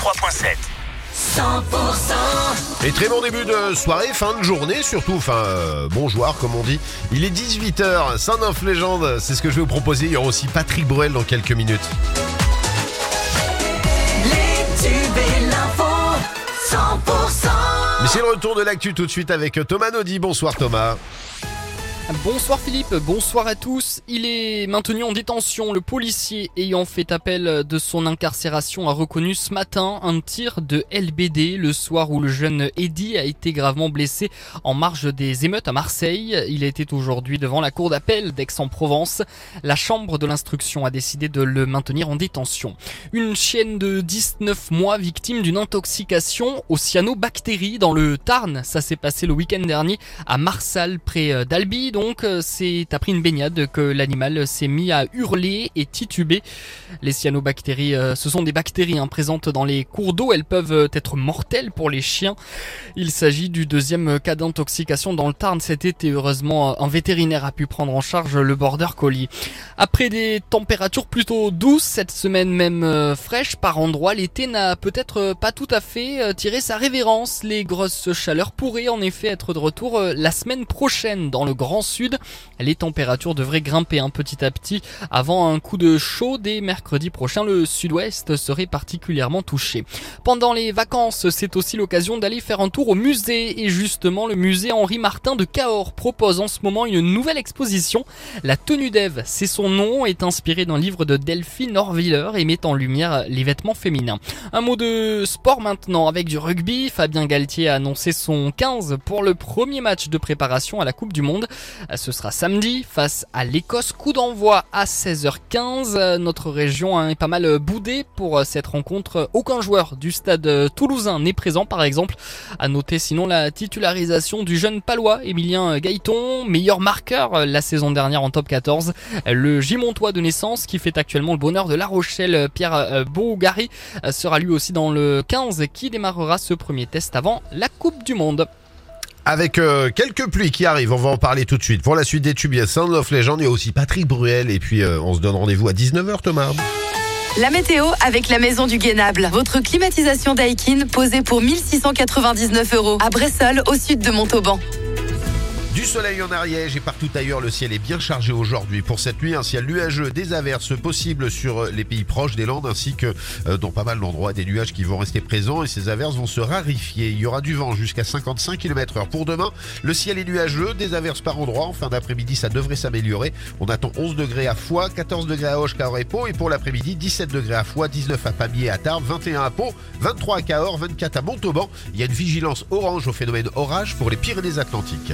103.7. 100% Et très bon début de soirée, fin de journée surtout, enfin euh, bon joueur comme on dit. Il est 18h, Saint-Neuf Légende, c'est ce que je vais vous proposer. Il y aura aussi Patrick Bruel dans quelques minutes. Les tubes et l'info 100% Mais c'est le retour de l'actu tout de suite avec Thomas Naudy. Bonsoir Thomas. Bonsoir Philippe, bonsoir à tous. Il est maintenu en détention. Le policier ayant fait appel de son incarcération a reconnu ce matin un tir de LBD le soir où le jeune Eddy a été gravement blessé en marge des émeutes à Marseille. Il était aujourd'hui devant la cour d'appel d'Aix-en-Provence. La chambre de l'instruction a décidé de le maintenir en détention. Une chienne de 19 mois victime d'une intoxication aux cyanobactéries dans le Tarn. Ça s'est passé le week-end dernier à Marsal près d'Albi donc euh, c'est après une baignade que l'animal s'est mis à hurler et tituber. Les cyanobactéries, euh, ce sont des bactéries hein, présentes dans les cours d'eau. Elles peuvent euh, être mortelles pour les chiens. Il s'agit du deuxième cas d'intoxication dans le Tarn cet été. Heureusement, un vétérinaire a pu prendre en charge le border collie. Après des températures plutôt douces, cette semaine même fraîche par endroits, l'été n'a peut-être pas tout à fait tiré sa révérence. Les grosses chaleurs pourraient en effet être de retour la semaine prochaine dans le Grand Sud. Les températures devraient grimper un petit à petit avant un coup de chaud dès mercredi prochain. Le sud-ouest serait particulièrement touché. Pendant les vacances, c'est aussi l'occasion d'aller faire un tour au musée et justement le musée Henri Martin de Cahors propose en ce moment une nouvelle exposition. La tenue d'Ève, c'est son nom, est inspiré d'un livre de Delphine Orviller et met en lumière les vêtements féminins. Un mot de sport maintenant avec du rugby. Fabien Galtier a annoncé son 15 pour le premier match de préparation à la Coupe du Monde. Ce sera samedi face à l'Écosse. Coup d'envoi à 16h15. Notre région est pas mal boudée pour cette rencontre. Aucun joueur du stade toulousain n'est présent par exemple. À noter sinon la titularisation du jeune palois Emilien Gaëton, meilleur marqueur la saison dernière en top 14. Le Gimontois de naissance qui fait actuellement le bonheur de La Rochelle, Pierre Bougari, sera lui aussi dans le 15 qui démarrera ce premier test avant la Coupe du Monde. Avec euh, quelques pluies qui arrivent, on va en parler tout de suite. Pour la suite des tubes, il y a Sound of Legend, il y a aussi Patrick Bruel. Et puis, euh, on se donne rendez-vous à 19h, Thomas. La météo avec la maison du Guénable. Votre climatisation Daikin posée pour 1699 euros à Bressol, au sud de Montauban. Du soleil en Ariège et partout ailleurs, le ciel est bien chargé aujourd'hui. Pour cette nuit, un ciel nuageux, des averses possibles sur les pays proches des Landes ainsi que euh, dans pas mal d'endroits, des nuages qui vont rester présents et ces averses vont se rarifier. Il y aura du vent jusqu'à 55 km heure. Pour demain, le ciel est nuageux, des averses par endroits. En fin d'après-midi, ça devrait s'améliorer. On attend 11 degrés à Foix, 14 degrés à Hoche, et Pau. Et pour l'après-midi, 17 degrés à Foix, 19 à Pamiers à Tarbes, 21 à Pau, 23 à Cahors, 24 à Montauban. Il y a une vigilance orange au phénomène orage pour les Pyrénées-Atlantiques.